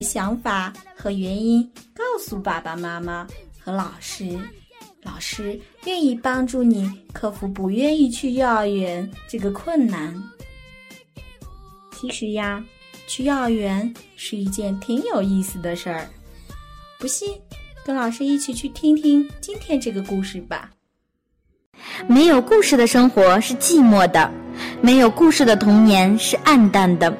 想法和原因告诉爸爸妈妈和老师，老师愿意帮助你克服不愿意去幼儿园这个困难。其实呀，去幼儿园是一件挺有意思的事儿。不信，跟老师一起去听听今天这个故事吧。没有故事的生活是寂寞的，没有故事的童年是暗淡的。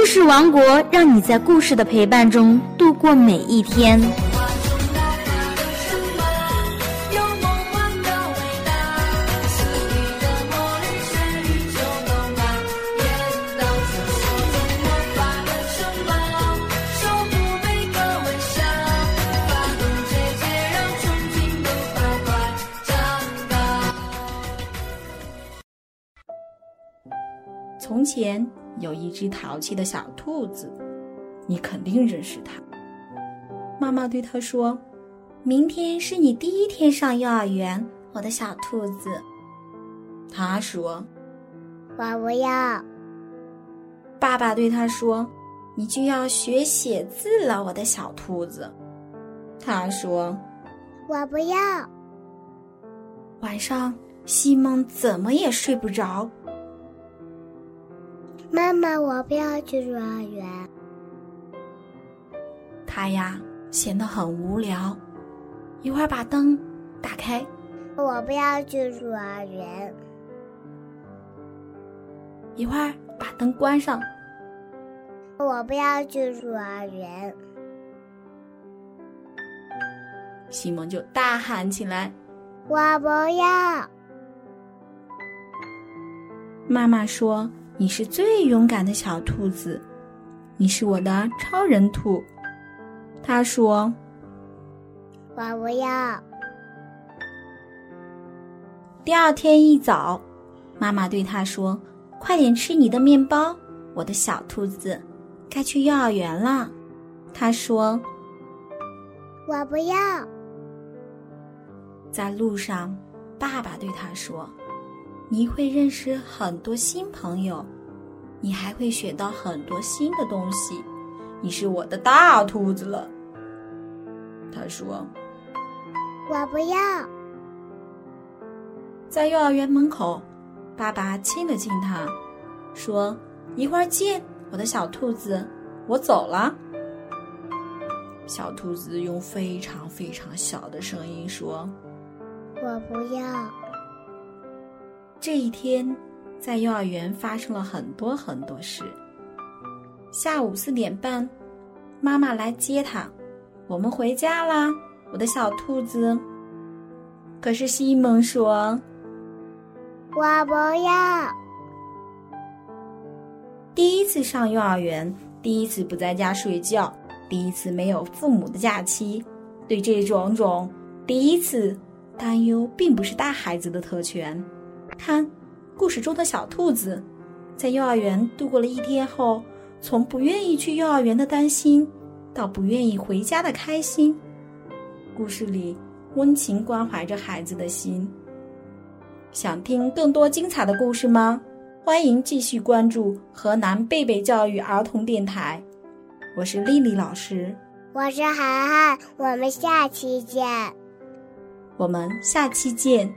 故事王国让你在故事的陪伴中度过每一天。从前。有一只淘气的小兔子，你肯定认识它。妈妈对它说：“明天是你第一天上幼儿园，我的小兔子。”他说：“我不要。”爸爸对他说：“你就要学写字了，我的小兔子。”他说：“我不要。”晚上，西蒙怎么也睡不着。妈妈，我不要去幼儿园。他呀，闲得很无聊。一会儿把灯打开。我不要去幼儿园。一会儿把灯关上。我不要去幼儿园。西蒙就大喊起来：“我不要！”妈妈说。你是最勇敢的小兔子，你是我的超人兔。他说：“我不要。”第二天一早，妈妈对他说：“快点吃你的面包，我的小兔子，该去幼儿园了。”他说：“我不要。”在路上，爸爸对他说。你会认识很多新朋友，你还会学到很多新的东西。你是我的大兔子了，他说。我不要。在幼儿园门口，爸爸亲了亲他，说：“一会儿见，我的小兔子，我走了。”小兔子用非常非常小的声音说：“我不要。”这一天，在幼儿园发生了很多很多事。下午四点半，妈妈来接他，我们回家啦，我的小兔子。可是西蒙说：“我不要。”第一次上幼儿园，第一次不在家睡觉，第一次没有父母的假期，对这种种第一次担忧，并不是大孩子的特权。看，故事中的小兔子，在幼儿园度过了一天后，从不愿意去幼儿园的担心，到不愿意回家的开心。故事里温情关怀着孩子的心。想听更多精彩的故事吗？欢迎继续关注河南贝贝教育儿童电台。我是丽丽老师，我是涵涵，我们下期见。我们下期见。